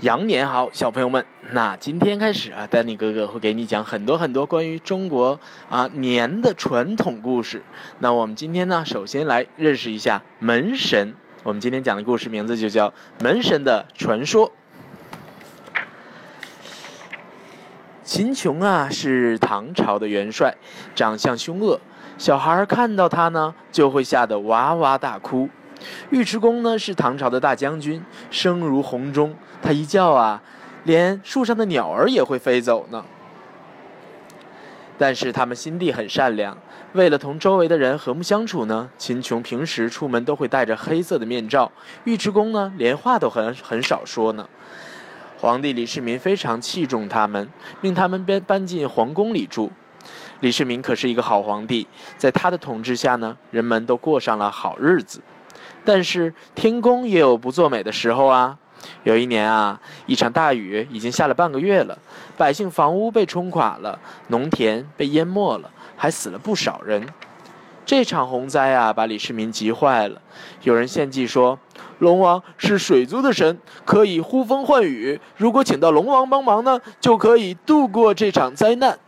羊年好，小朋友们。那今天开始啊，丹尼哥哥会给你讲很多很多关于中国啊年的传统故事。那我们今天呢，首先来认识一下门神。我们今天讲的故事名字就叫《门神的传说》。秦琼啊，是唐朝的元帅，长相凶恶，小孩看到他呢，就会吓得哇哇大哭。尉迟恭呢是唐朝的大将军，声如洪钟。他一叫啊，连树上的鸟儿也会飞走呢。但是他们心地很善良，为了同周围的人和睦相处呢，秦琼平时出门都会戴着黑色的面罩。尉迟恭呢，连话都很很少说呢。皇帝李世民非常器重他们，命他们搬搬进皇宫里住。李世民可是一个好皇帝，在他的统治下呢，人们都过上了好日子。但是天公也有不作美的时候啊！有一年啊，一场大雨已经下了半个月了，百姓房屋被冲垮了，农田被淹没了，还死了不少人。这场洪灾啊，把李世民急坏了。有人献计说，龙王是水族的神，可以呼风唤雨，如果请到龙王帮忙呢，就可以度过这场灾难。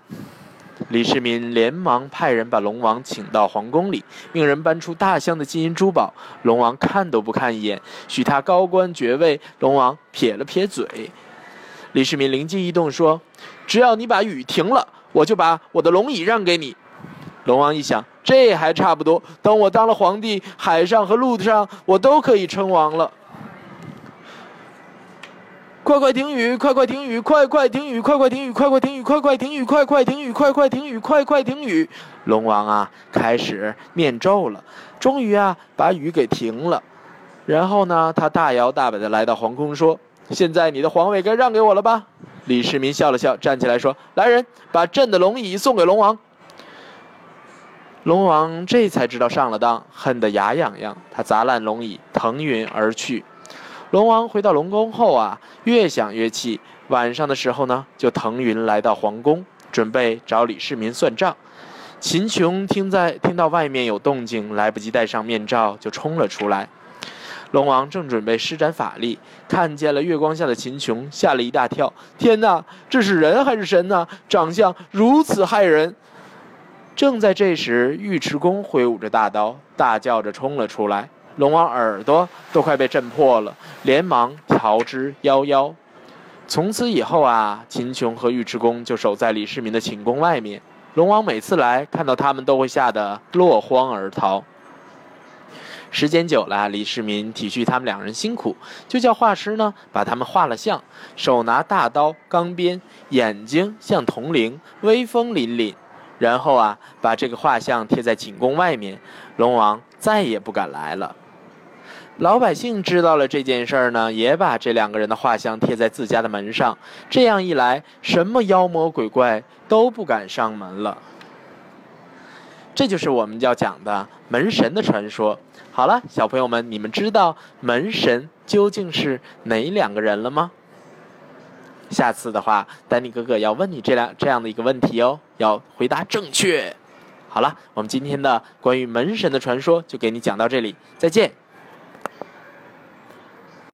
李世民连忙派人把龙王请到皇宫里，命人搬出大箱的金银珠宝。龙王看都不看一眼，许他高官爵位。龙王撇了撇嘴。李世民灵机一动说：“只要你把雨停了，我就把我的龙椅让给你。”龙王一想，这还差不多。等我当了皇帝，海上和陆上我都可以称王了。快快停雨！快快停雨！快快停雨！快快停雨！快快停雨！快快停雨！快快停雨！快快停雨！快快停雨！龙王啊，开始念咒了，终于啊，把雨给停了。然后呢，他大摇大摆的来到皇宫，说：“现在你的皇位该让给我了吧？”李世民笑了笑，站起来说：“来人，把朕的龙椅送给龙王。”龙王这才知道上了当，恨得牙痒痒，他砸烂龙椅，腾云而去。龙王回到龙宫后啊，越想越气。晚上的时候呢，就腾云来到皇宫，准备找李世民算账。秦琼听在听到外面有动静，来不及戴上面罩，就冲了出来。龙王正准备施展法力，看见了月光下的秦琼，吓了一大跳。天哪，这是人还是神呢？长相如此骇人！正在这时，尉迟恭挥舞着大刀，大叫着冲了出来。龙王耳朵都快被震破了，连忙逃之夭夭。从此以后啊，秦琼和尉迟恭就守在李世民的寝宫外面。龙王每次来看到他们，都会吓得落荒而逃。时间久了，李世民体恤他们两人辛苦，就叫画师呢把他们画了像，手拿大刀、钢鞭，眼睛像铜铃，威风凛凛。然后啊，把这个画像贴在寝宫外面，龙王再也不敢来了。老百姓知道了这件事儿呢，也把这两个人的画像贴在自家的门上。这样一来，什么妖魔鬼怪都不敢上门了。这就是我们要讲的门神的传说。好了，小朋友们，你们知道门神究竟是哪两个人了吗？下次的话，丹尼哥哥要问你这两这样的一个问题哦，要回答正确。好了，我们今天的关于门神的传说就给你讲到这里，再见。